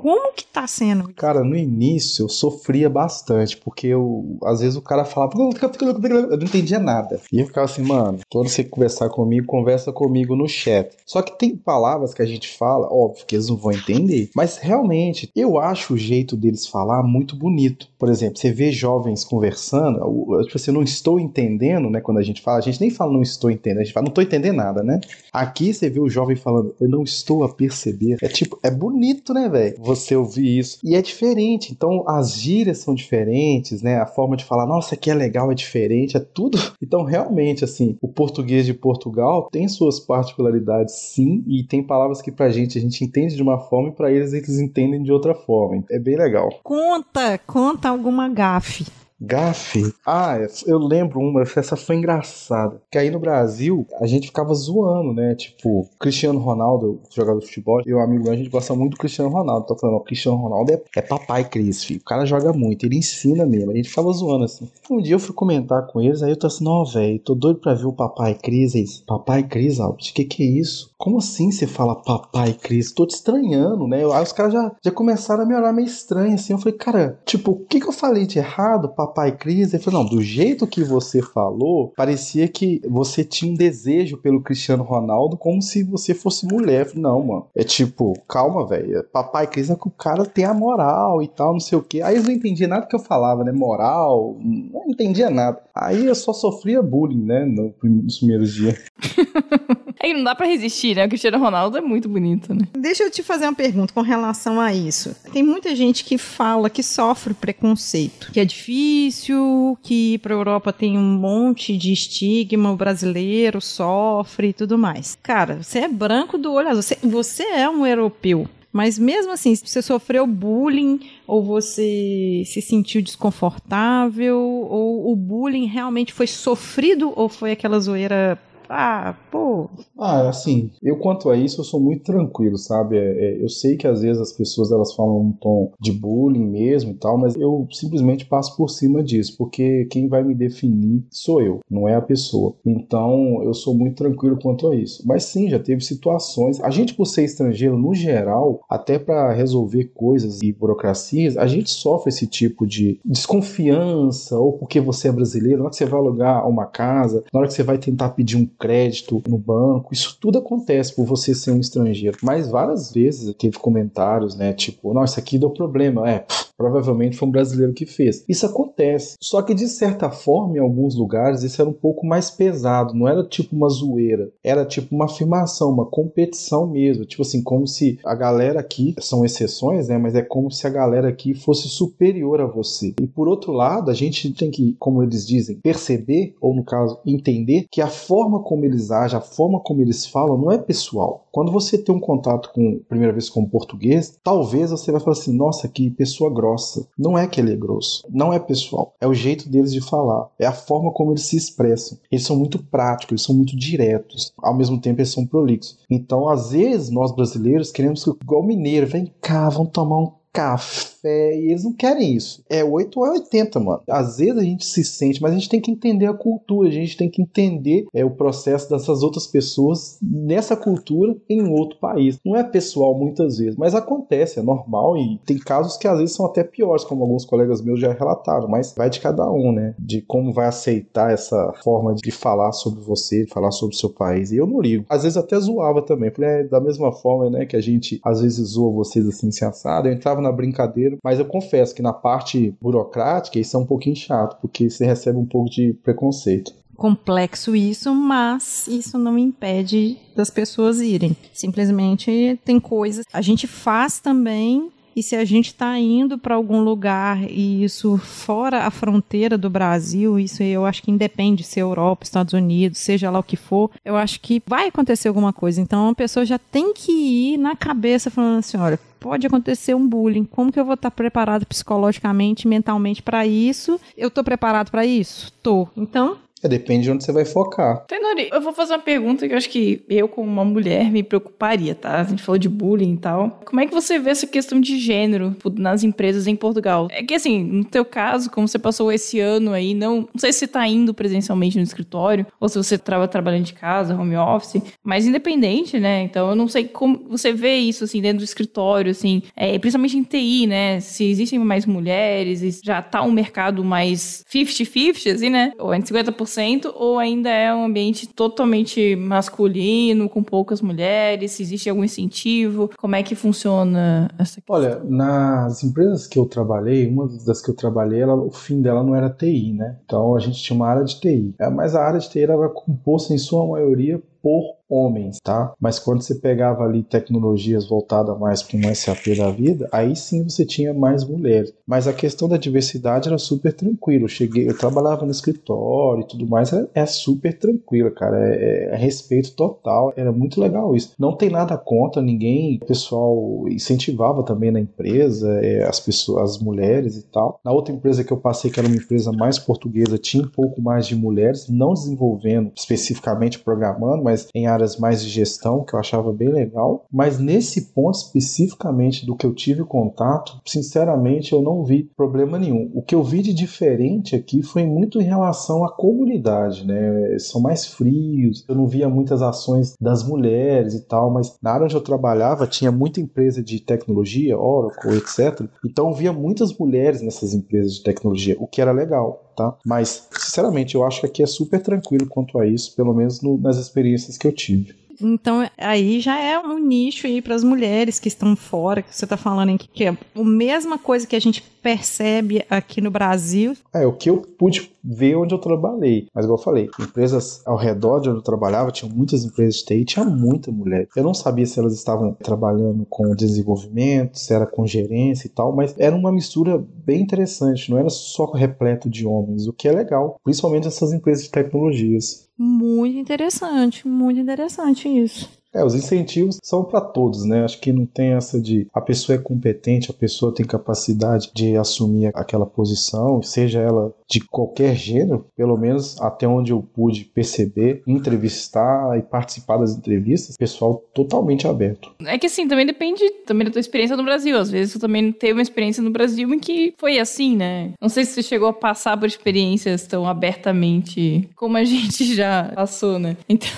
Como que tá sendo? Cara, no início eu sofria bastante, porque eu, às vezes o cara falava, eu não entendia nada. E eu ficava assim, mano, quando você conversar comigo, conversa comigo no chat. Só que tem palavras que a gente fala, óbvio que eles não vão entender, mas realmente eu acho o jeito deles falar muito bonito. Por exemplo, você vê jovens conversando, tipo assim, não estou entendendo, né? Quando a gente fala, a gente nem fala não estou entendendo, a gente fala não estou entendendo nada, né? Aqui você vê o jovem falando, eu não estou a perceber. É tipo, é bonito, né, velho? Você ouvir isso. E é diferente, então as gírias são diferentes, né? A forma de falar, nossa, aqui é legal, é diferente, é tudo. Então, realmente, assim, o português de Portugal tem suas particularidades, sim, e tem palavras que pra gente a gente entende de uma forma e pra eles eles entendem de outra forma. É bem legal. Conta, conta alguma gafe. Gafe. Ah, eu lembro uma, essa foi engraçada. Que aí no Brasil, a gente ficava zoando, né? Tipo, Cristiano Ronaldo, jogador de futebol, e o amigo meu, a gente gosta muito do Cristiano Ronaldo. Tô falando, o Cristiano Ronaldo é, é papai Cris, filho. O cara joga muito, ele ensina mesmo. A gente ficava zoando assim. Um dia eu fui comentar com eles, aí eu tô assim, não, velho, tô doido pra ver o papai Cris. Eles, papai Cris, Albert, que que é isso? Como assim você fala papai Cris? Tô te estranhando, né? Aí os caras já, já começaram a me olhar meio estranho, assim. Eu falei, cara, tipo, o que que eu falei de errado, papai? Papai Cris, ele falou: não, do jeito que você falou, parecia que você tinha um desejo pelo Cristiano Ronaldo como se você fosse mulher. Eu falei, não, mano. É tipo, calma, velho. Papai Cris é que o cara tem a moral e tal, não sei o quê. Aí eles não entendiam nada que eu falava, né? Moral, não entendia nada. Aí eu só sofria bullying, né? Nos primeiros dias. é que não dá pra resistir, né? O Cristiano Ronaldo é muito bonito, né? Deixa eu te fazer uma pergunta com relação a isso. Tem muita gente que fala que sofre preconceito, que é difícil que para a Europa tem um monte de estigma, o brasileiro sofre e tudo mais. Cara, você é branco do olho azul, você, você é um europeu. Mas mesmo assim, se você sofreu bullying ou você se sentiu desconfortável ou o bullying realmente foi sofrido ou foi aquela zoeira ah, pô. Ah, assim, eu quanto a isso, eu sou muito tranquilo, sabe? É, é, eu sei que às vezes as pessoas elas falam um tom de bullying mesmo e tal, mas eu simplesmente passo por cima disso, porque quem vai me definir sou eu, não é a pessoa. Então, eu sou muito tranquilo quanto a isso. Mas sim, já teve situações. A gente, por ser estrangeiro, no geral, até para resolver coisas e burocracias, a gente sofre esse tipo de desconfiança, ou porque você é brasileiro, na hora que você vai alugar uma casa, na hora que você vai tentar pedir um crédito no banco. Isso tudo acontece por você ser um estrangeiro. Mas várias vezes teve comentários, né? Tipo, nossa, aqui deu problema. É, pff, provavelmente foi um brasileiro que fez. Isso acontece. Só que de certa forma, em alguns lugares, isso era um pouco mais pesado. Não era tipo uma zoeira. Era tipo uma afirmação, uma competição mesmo. Tipo assim, como se a galera aqui, são exceções, né? Mas é como se a galera aqui fosse superior a você. E por outro lado, a gente tem que, como eles dizem, perceber, ou no caso, entender que a forma como eles agem, a forma como eles falam, não é pessoal. Quando você tem um contato com, primeira vez com o português, talvez você vai falar assim, nossa, que pessoa grossa. Não é que ele é grosso, não é pessoal. É o jeito deles de falar, é a forma como eles se expressam. Eles são muito práticos, eles são muito diretos. Ao mesmo tempo, eles são prolixos. Então, às vezes, nós brasileiros queremos, igual mineiro, vem cá, vamos tomar um café e eles não querem isso. É 8 ou é 80, mano. Às vezes a gente se sente, mas a gente tem que entender a cultura, a gente tem que entender é, o processo dessas outras pessoas nessa cultura em outro país. Não é pessoal muitas vezes, mas acontece, é normal e tem casos que às vezes são até piores, como alguns colegas meus já relataram, mas vai de cada um, né? De como vai aceitar essa forma de falar sobre você, de falar sobre o seu país. E eu não ligo. Às vezes até zoava também. Falei, é, da mesma forma, né, que a gente às vezes zoa vocês assim, se assado, eu entrava na brincadeira, mas eu confesso que na parte burocrática isso é um pouquinho chato, porque você recebe um pouco de preconceito complexo isso, mas isso não impede das pessoas irem. Simplesmente tem coisas. A gente faz também. E se a gente está indo para algum lugar e isso fora a fronteira do Brasil, isso eu acho que independe se é Europa, Estados Unidos, seja lá o que for, eu acho que vai acontecer alguma coisa. Então a pessoa já tem que ir na cabeça falando assim: olha, pode acontecer um bullying. Como que eu vou estar preparado psicologicamente, mentalmente para isso? Eu estou preparado para isso? Tô. Então, é, depende de onde você vai focar. Tenori, eu vou fazer uma pergunta que eu acho que eu, como uma mulher, me preocuparia, tá? A gente falou de bullying e tal. Como é que você vê essa questão de gênero tipo, nas empresas em Portugal? É que, assim, no teu caso, como você passou esse ano aí, não, não sei se você tá indo presencialmente no escritório ou se você estava trabalhando de casa, home office, mas independente, né? Então, eu não sei como você vê isso, assim, dentro do escritório, assim, é, principalmente em TI, né? Se existem mais mulheres, já tá um mercado mais 50-50, assim, né? Ou é 50% 100% ou ainda é um ambiente totalmente masculino, com poucas mulheres? Se existe algum incentivo? Como é que funciona essa questão? Olha, nas empresas que eu trabalhei, uma das que eu trabalhei, ela, o fim dela não era TI, né? Então a gente tinha uma área de TI. É, mas a área de TI era composta em sua maioria por homens, tá? Mas quando você pegava ali tecnologias voltadas mais para um SAP da vida, aí sim você tinha mais mulheres. Mas a questão da diversidade era super tranquilo. Eu cheguei, eu trabalhava no escritório e tudo mais, é, é super tranquilo, cara. É, é, respeito total. Era muito legal isso. Não tem nada contra ninguém. O pessoal incentivava também na empresa é, as pessoas, as mulheres e tal. Na outra empresa que eu passei, que era uma empresa mais portuguesa, tinha um pouco mais de mulheres, não desenvolvendo especificamente programando, mas em áreas mais de gestão, que eu achava bem legal. Mas nesse ponto especificamente do que eu tive contato, sinceramente eu não vi problema nenhum. O que eu vi de diferente aqui foi muito em relação à comunidade, né? São mais frios, eu não via muitas ações das mulheres e tal, mas na área onde eu trabalhava tinha muita empresa de tecnologia, Oracle, etc. Então eu via muitas mulheres nessas empresas de tecnologia, o que era legal. Tá? Mas, sinceramente, eu acho que aqui é super tranquilo quanto a isso, pelo menos no, nas experiências que eu tive. Então, aí já é um nicho aí para as mulheres que estão fora, que você está falando aí, que é a mesma coisa que a gente percebe aqui no Brasil. É, o que eu pude ver onde eu trabalhei. Mas, igual eu falei, empresas ao redor de onde eu trabalhava, tinha muitas empresas de TI, tinha muita mulher. Eu não sabia se elas estavam trabalhando com desenvolvimento, se era com gerência e tal, mas era uma mistura bem interessante, não era só repleto de homens, o que é legal, principalmente essas empresas de tecnologias. Muito interessante, muito interessante isso. É, os incentivos são para todos, né? Acho que não tem essa de a pessoa é competente, a pessoa tem capacidade de assumir aquela posição, seja ela de qualquer gênero, pelo menos até onde eu pude perceber, entrevistar e participar das entrevistas, pessoal totalmente aberto. É que assim, também depende também da tua experiência no Brasil. Às vezes tu também teve uma experiência no Brasil em que foi assim, né? Não sei se você chegou a passar por experiências tão abertamente como a gente já passou, né? Então,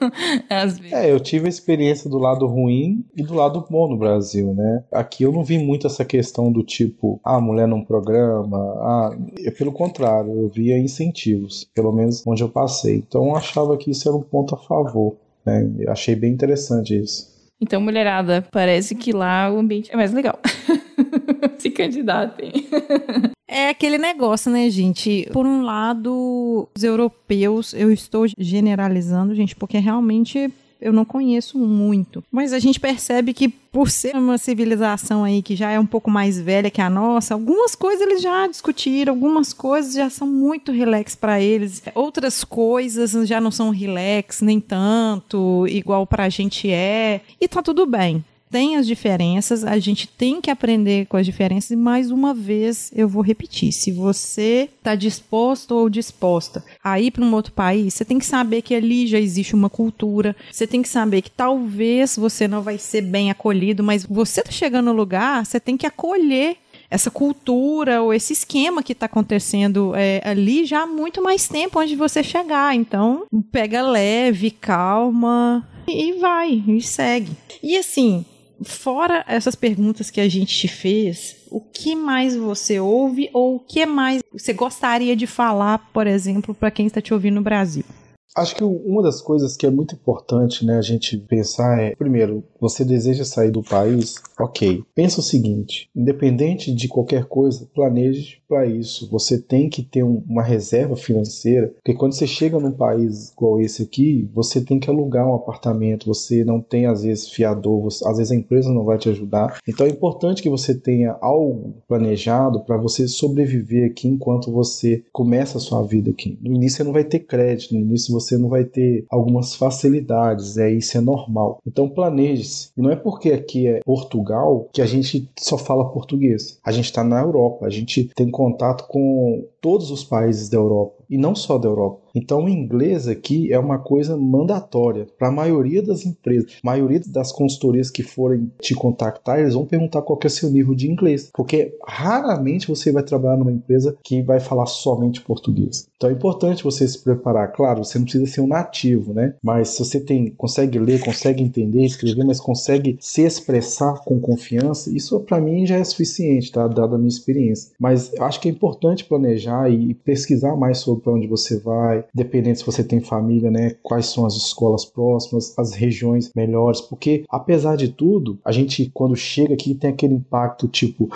às vezes. É, eu tive a experiência do lado ruim e do lado bom no Brasil, né? Aqui eu não vi muito essa questão do tipo, ah, mulher num programa, ah, pelo contrário, eu via incentivos, pelo menos onde eu passei. Então eu achava que isso era um ponto a favor, né? Eu achei bem interessante isso. Então, mulherada, parece que lá o ambiente é mais legal. Se candidatem. É aquele negócio, né, gente? Por um lado, os europeus, eu estou generalizando, gente, porque realmente eu não conheço muito. Mas a gente percebe que por ser uma civilização aí que já é um pouco mais velha que a nossa, algumas coisas eles já discutiram, algumas coisas já são muito relax para eles, outras coisas já não são relax nem tanto, igual pra gente é, e tá tudo bem tem as diferenças, a gente tem que aprender com as diferenças, e mais uma vez eu vou repetir: se você está disposto ou disposta a ir para um outro país, você tem que saber que ali já existe uma cultura, você tem que saber que talvez você não vai ser bem acolhido, mas você está chegando no lugar, você tem que acolher essa cultura ou esse esquema que está acontecendo é, ali já há muito mais tempo antes de você chegar. Então, pega leve, calma e vai, e segue. E assim, fora essas perguntas que a gente te fez, o que mais você ouve ou o que mais você gostaria de falar, por exemplo, para quem está te ouvindo no Brasil? Acho que uma das coisas que é muito importante, né, a gente pensar é, primeiro, você deseja sair do país? Ok. Pensa o seguinte: independente de qualquer coisa, planeje para isso. Você tem que ter um, uma reserva financeira, porque quando você chega num país igual esse aqui, você tem que alugar um apartamento, você não tem às vezes fiador, você, às vezes a empresa não vai te ajudar. Então é importante que você tenha algo planejado para você sobreviver aqui enquanto você começa a sua vida aqui. No início você não vai ter crédito, no início você não vai ter algumas facilidades, é isso é normal. Então planeje-se. E não é porque aqui é Portugal que a gente só fala português. A gente está na Europa, a gente tem contato com todos os países da Europa e não só da Europa. Então, o inglês aqui é uma coisa mandatória para a maioria das empresas. A maioria das consultorias que forem te contactar, eles vão perguntar qual é o seu nível de inglês, porque raramente você vai trabalhar numa empresa que vai falar somente português. Então, é importante você se preparar. Claro, você não precisa ser um nativo, né? Mas se você tem, consegue ler, consegue entender, escrever, mas consegue se expressar com confiança, isso para mim já é suficiente, tá? Dada a minha experiência. Mas acho que é importante planejar e pesquisar mais sobre para onde você vai, dependendo se você tem família, né? Quais são as escolas próximas, as regiões melhores, porque apesar de tudo, a gente quando chega aqui tem aquele impacto tipo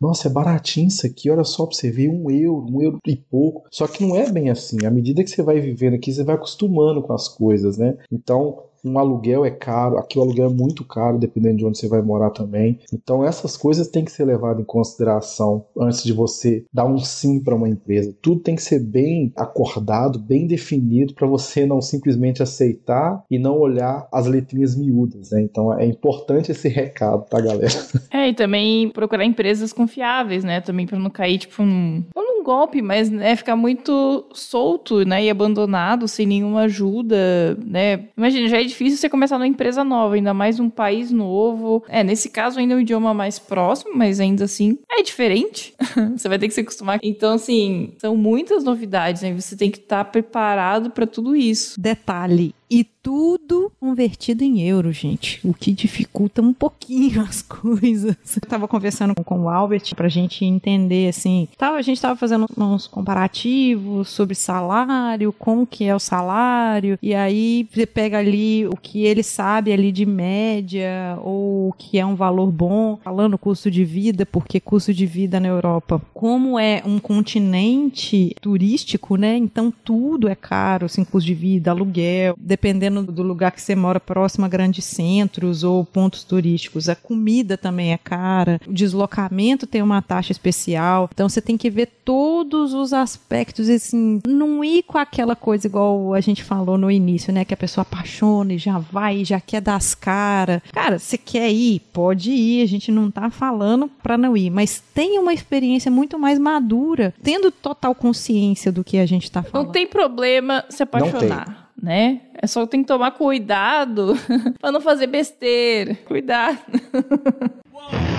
nossa, é baratinho isso aqui, olha só pra você ver, um euro, um euro e pouco. Só que não é bem assim. À medida que você vai vivendo aqui, você vai acostumando com as coisas, né? Então, um aluguel é caro, aqui o aluguel é muito caro, dependendo de onde você vai morar também. Então essas coisas têm que ser levadas em consideração antes de você dar um sim para uma empresa. Tudo tem que ser bem acordado, bem definido para você não simplesmente aceitar e não olhar as letrinhas miúdas, né? Então é importante esse recado, tá, galera? É, e também procurar empresas confiáveis, né? Também pra não cair, tipo, num golpe, mas né, ficar muito solto, né? E abandonado, sem nenhuma ajuda, né? Imagina, já é difícil você começar numa empresa nova, ainda mais um país novo. É, nesse caso ainda é um idioma mais próximo, mas ainda assim é diferente. você vai ter que se acostumar. Então, assim, são muitas novidades, né? Você tem que estar preparado pra tudo isso. Detalhe, e tudo convertido em euro, gente. O que dificulta um pouquinho as coisas. Eu tava conversando com o Albert pra gente entender, assim. Tava, a gente tava fazendo uns comparativos sobre salário, como que é o salário. E aí você pega ali o que ele sabe ali de média, ou o que é um valor bom, falando custo de vida, porque custo de vida na Europa, como é um continente turístico, né? Então tudo é caro, assim, custo de vida, aluguel, dependendo do lugar que você mora, próximo a grandes centros ou pontos turísticos. A comida também é cara, o deslocamento tem uma taxa especial. Então você tem que ver todos os aspectos, assim, não ir com aquela coisa igual a gente falou no início, né? Que a pessoa apaixona e já vai, já quer dar as caras. Cara, você quer ir? Pode ir, a gente não tá falando pra não ir, mas tenha uma experiência muito mais madura, tendo total consciência do que a gente tá falando. Não tem problema se apaixonar, né? É só tem que tomar cuidado pra não fazer besteira. Cuidado.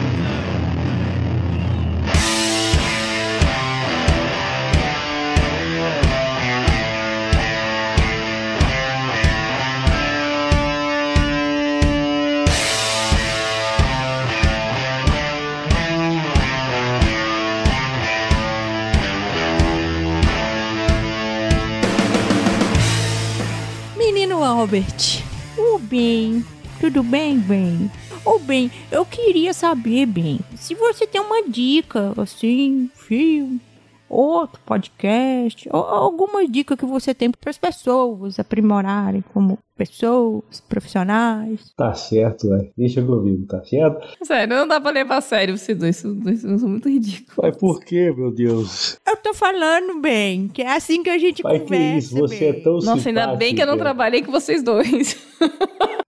Albert, Ô, bem, tudo bem, bem? Ô, bem, eu queria saber, bem, se você tem uma dica, assim, filme, outro podcast, ou alguma dica que você tem para as pessoas aprimorarem como pessoas, profissionais. Tá certo, né? Deixa comigo, tá certo? Sério, não dá pra levar a sério vocês dois. Vocês dois são muito ridículos. Mas por que, meu Deus? Eu tô falando, bem, que é assim que a gente Mas que conversa, isso, você é bem. tão Nossa, ainda bem que eu não trabalhei com vocês dois.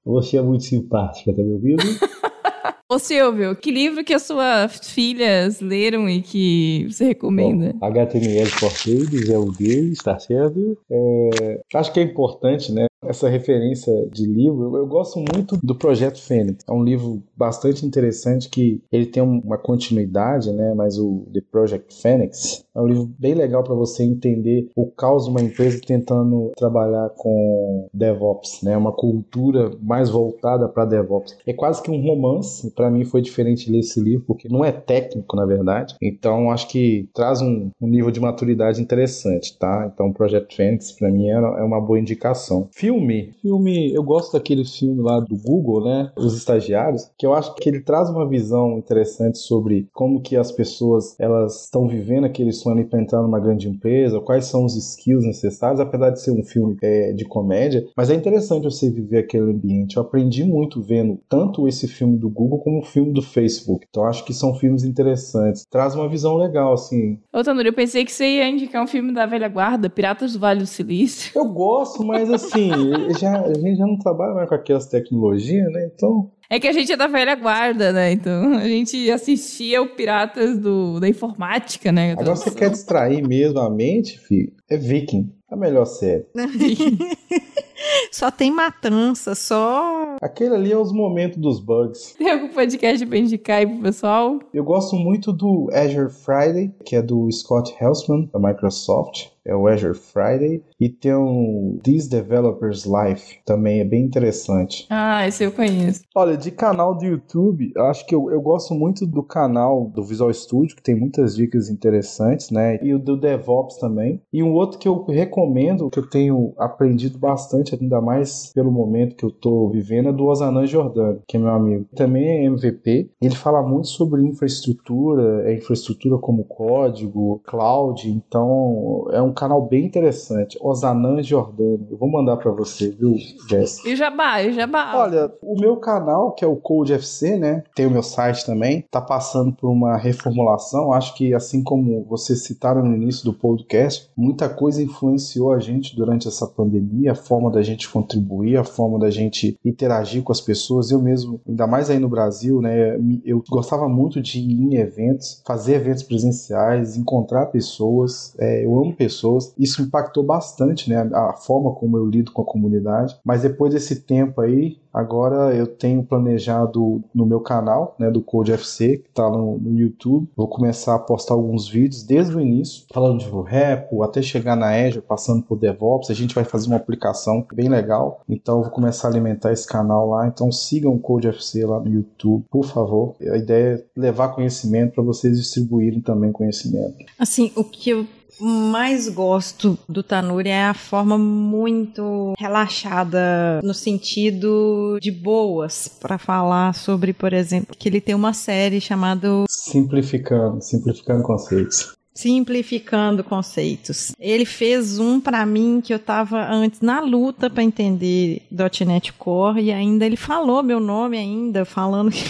Você é muito simpática, tá me ouvindo? Ô Silvio, que livro que as suas filhas leram e que você recomenda? Bom, HTML for Babies é o deles, tá certo? É, acho que é importante, né? Essa referência de livro, eu, gosto muito do Projeto Fênix. É um livro bastante interessante que ele tem um- uma continuidade, né? Mas o The Project Phoenix é um livro bem legal para você entender o caos de uma empresa tentando trabalhar com DevOps, né? Uma cultura mais voltada para DevOps. É quase que um romance. Para mim foi diferente ler esse livro porque não é técnico, na verdade. Então acho que traz um, um nível de maturidade interessante, tá? Então o Projeto Fênix para mim é, é uma boa indicação. Filme, filme, eu gosto daquele filme lá do Google, né? Os estagiários, que eu acho que ele traz uma visão interessante sobre como que as pessoas elas estão vivendo aquele sonho para entrar numa grande empresa, quais são os skills necessários, apesar de ser um filme é, de comédia, mas é interessante você viver aquele ambiente. Eu aprendi muito vendo tanto esse filme do Google como o filme do Facebook. Então acho que são filmes interessantes. Traz uma visão legal, assim. Ô, Tanuri, eu pensei que você ia indicar um filme da velha guarda, Piratas do Vale do Silício. Eu gosto, mas assim, já, a gente já não trabalha mais com aquelas tecnologias, né? Então, É que a gente é da velha guarda, né? Então a gente assistia o Piratas do, da Informática, né? agora você quer distrair mesmo a mente, filho? É Viking. A melhor série. Só tem matança, só. Aquele ali é os momentos dos bugs. Tem algum podcast pra indicar aí pro pessoal? Eu gosto muito do Azure Friday, que é do Scott Helsman, da Microsoft. É o Azure Friday. E tem o This Developers Life, também é bem interessante. Ah, esse eu conheço. Olha, de canal do YouTube, eu acho que eu, eu gosto muito do canal do Visual Studio, que tem muitas dicas interessantes, né? E o do DevOps também. E um outro que eu recomendo, que eu tenho aprendido bastante, ainda mais pelo momento que eu tô vivendo, é do Osanan Jordano, que é meu amigo. Também é MVP. Ele fala muito sobre infraestrutura, é infraestrutura como código, cloud. Então, é um um canal bem interessante, Osanã Jordânia. Eu vou mandar para você, viu, Jess? E Jabá, e Jabá. Olha, o meu canal, que é o Code FC, né? Tem o meu site também, tá passando por uma reformulação. Acho que assim como vocês citaram no início do podcast, muita coisa influenciou a gente durante essa pandemia, a forma da gente contribuir, a forma da gente interagir com as pessoas. Eu mesmo, ainda mais aí no Brasil, né? Eu gostava muito de ir em eventos, fazer eventos presenciais, encontrar pessoas. É, eu amo pessoas. Isso impactou bastante, né? A forma como eu lido com a comunidade. Mas depois desse tempo aí, Agora eu tenho planejado no meu canal, né, do Code FC, que está no, no, YouTube, vou começar a postar alguns vídeos desde o início, falando de repo, até chegar na Azure, passando por DevOps. A gente vai fazer uma aplicação bem legal, então eu vou começar a alimentar esse canal lá. Então sigam o Code FC lá no YouTube, por favor. A ideia é levar conhecimento para vocês distribuírem também conhecimento. Assim, o que eu mais gosto do Tanuri é a forma muito relaxada, no sentido de boas, para falar sobre, por exemplo, que ele tem uma série chamada Simplificando, Simplificando Conceitos. Simplificando conceitos. Ele fez um para mim que eu tava antes na luta para entender .NET Core e ainda ele falou meu nome ainda, falando que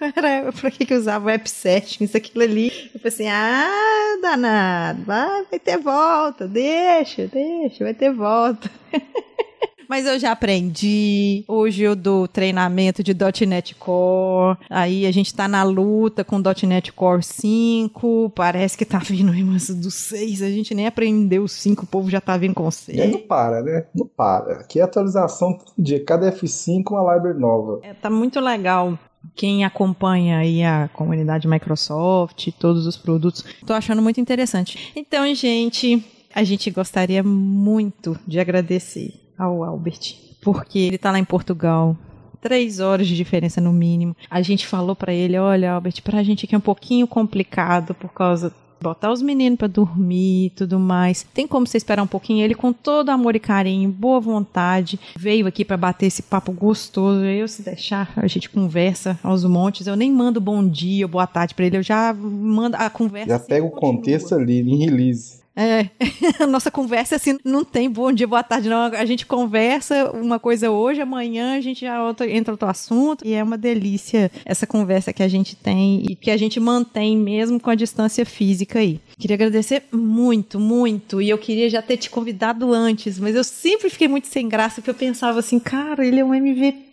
era pra que, que usava web settings, aquilo ali. Eu falei assim, ah, danado, vai, vai ter volta, deixa, deixa, vai ter volta. Mas eu já aprendi. Hoje eu dou treinamento de .NET Core. Aí a gente tá na luta com .NET Core 5. Parece que tá vindo aí mas do 6. A gente nem aprendeu o 5, o povo já tá vindo com o 6. E não para, né? Não para. Aqui é atualização dia. Cada F5 uma library nova. É, tá muito legal quem acompanha aí a comunidade Microsoft, todos os produtos, estou achando muito interessante. Então, gente, a gente gostaria muito de agradecer ao Albert, porque ele está lá em Portugal. Três horas de diferença no mínimo. A gente falou para ele: olha, Albert, para a gente aqui é um pouquinho complicado por causa botar os meninos para dormir e tudo mais. Tem como você esperar um pouquinho? Ele, com todo amor e carinho, boa vontade, veio aqui para bater esse papo gostoso. Eu, se deixar, a gente conversa aos montes. Eu nem mando bom dia ou boa tarde para ele, eu já mando a conversa. Já pega o contexto ali, em release. É, a nossa conversa assim não tem bom dia, boa tarde, não. A gente conversa uma coisa hoje, amanhã a gente já entra outro assunto e é uma delícia essa conversa que a gente tem e que a gente mantém mesmo com a distância física aí. Queria agradecer muito, muito e eu queria já ter te convidado antes, mas eu sempre fiquei muito sem graça porque eu pensava assim, cara, ele é um MVP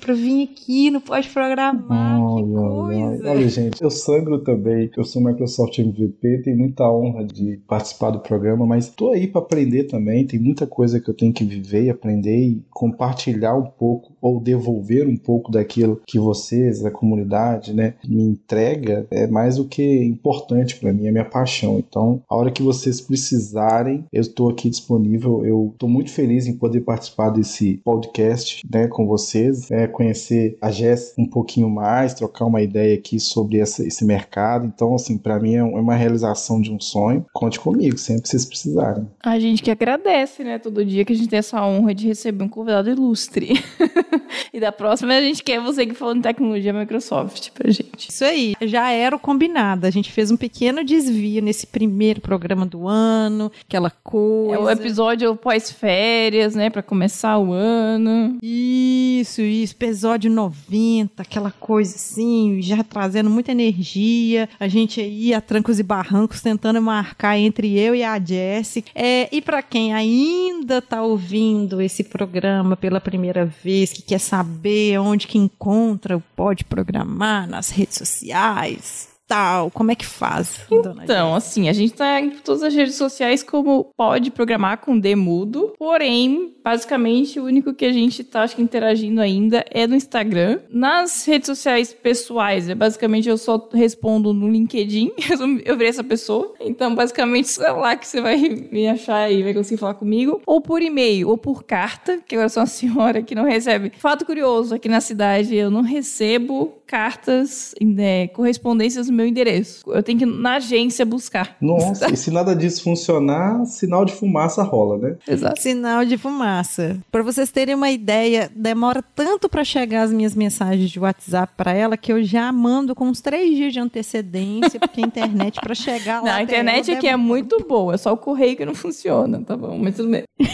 para vir aqui no pós-programar. Olha, olha, olha, gente, eu sangro também. Eu sou Microsoft MVP, tenho muita honra de participar do programa, mas estou aí para aprender também. Tem muita coisa que eu tenho que viver e aprender e compartilhar um pouco ou devolver um pouco daquilo que vocês, a comunidade, né, me entrega é mais do que importante para mim, é minha paixão. Então, a hora que vocês precisarem, eu estou aqui disponível. Eu estou muito feliz em poder participar desse podcast, né, com vocês é, conhecer a Jess um pouquinho mais, trocar uma ideia aqui sobre essa, esse mercado. Então, assim, para mim é, é uma realização de um sonho. Conte comigo, sempre que vocês precisarem. A gente que agradece, né, todo dia que a gente tem essa honra de receber um convidado ilustre. e da próxima a gente quer você que falando tecnologia Microsoft pra gente. Isso aí, já era o combinado. A gente fez um pequeno desvio nesse primeiro programa do ano, aquela coisa. É o episódio pós-férias, né, para começar o ano. Isso, isso, episódio 90, aquela coisa assim, já trazendo muita energia. A gente aí a trancos e barrancos tentando marcar entre eu e a Jessie. É, e para quem ainda tá ouvindo esse programa pela primeira vez, que quer saber onde que encontra o Pode Programar nas redes sociais, tal? Como é que faz? Então, assim, a gente tá em todas as redes sociais como pode programar com D mudo, porém, basicamente, o único que a gente tá, acho que, interagindo ainda é no Instagram. Nas redes sociais pessoais, é, basicamente, eu só respondo no LinkedIn, eu virei essa pessoa. Então, basicamente, é lá que você vai me achar e vai conseguir falar comigo. Ou por e-mail, ou por carta, que agora sou uma senhora que não recebe. Fato curioso, aqui na cidade, eu não recebo cartas, né, correspondências meu endereço. Eu tenho que ir na agência buscar. Nossa, e se nada disso funcionar, sinal de fumaça rola, né? Exato. Sinal de fumaça. Para vocês terem uma ideia, demora tanto para chegar as minhas mensagens de WhatsApp para ela que eu já mando com uns três dias de antecedência, porque a internet para chegar lá. Não, a internet aqui é demora. muito boa, é só o correio que não funciona, tá bom? Mas tudo bem.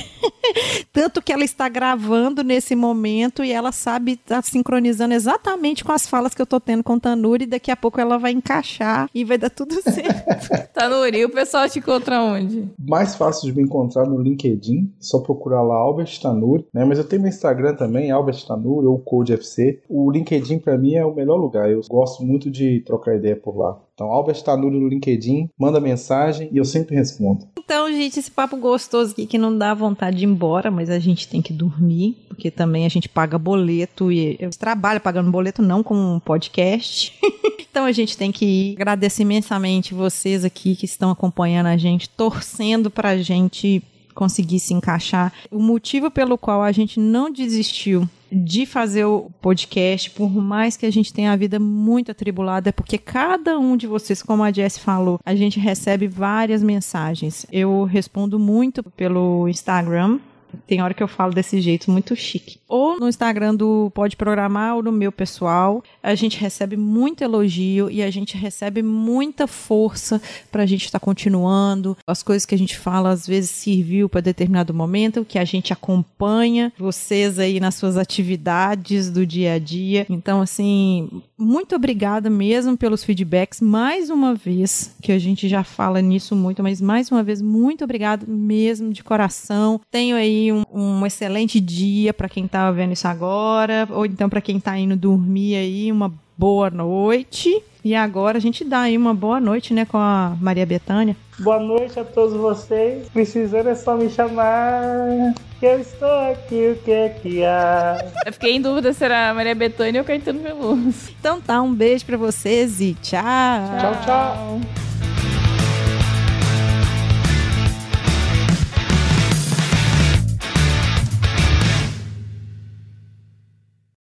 Tanto que ela está gravando nesse momento e ela sabe estar sincronizando exatamente com as falas que eu tô tendo com o Tanuri e daqui a pouco ela vai encaixar e vai dar tudo certo. Tá no Uri, o pessoal te encontra onde? Mais fácil de me encontrar no LinkedIn, só procurar lá Albert Tanuri, né? Mas eu tenho meu Instagram também, Albert Tanuri ou CodeFC. O LinkedIn pra mim é o melhor lugar, eu gosto muito de trocar ideia por lá. Então, Albert Tanuri no LinkedIn, manda mensagem e eu sempre respondo. Então, gente, esse papo gostoso aqui que não dá vontade de ir embora, mas a gente tem que dormir, porque também a gente paga boleto e eu trabalho pagando boleto não com um podcast. então a gente tem que ir. Agradeço imensamente vocês aqui que estão acompanhando a gente, torcendo pra gente conseguir se encaixar. O motivo pelo qual a gente não desistiu de fazer o podcast, por mais que a gente tenha a vida muito atribulada, é porque cada um de vocês, como a Jess falou, a gente recebe várias mensagens. Eu respondo muito pelo Instagram. Tem hora que eu falo desse jeito muito chique. Ou no Instagram do Pode Programar ou no meu pessoal. A gente recebe muito elogio e a gente recebe muita força pra gente estar continuando. As coisas que a gente fala às vezes serviu para determinado momento, que a gente acompanha vocês aí nas suas atividades do dia a dia. Então, assim, muito obrigada mesmo pelos feedbacks. Mais uma vez, que a gente já fala nisso muito, mas mais uma vez, muito obrigada mesmo de coração. Tenho aí um, um excelente dia para quem tá vendo isso agora, ou então para quem tá indo dormir aí, uma boa noite. E agora a gente dá aí uma boa noite, né, com a Maria Bethânia. Boa noite a todos vocês. Precisando é só me chamar. Que eu estou aqui, o que é que há? Eu fiquei em dúvida se era Maria Bethânia ou Caetano Veloso. Então tá, um beijo para vocês e tchau. Tchau, tchau.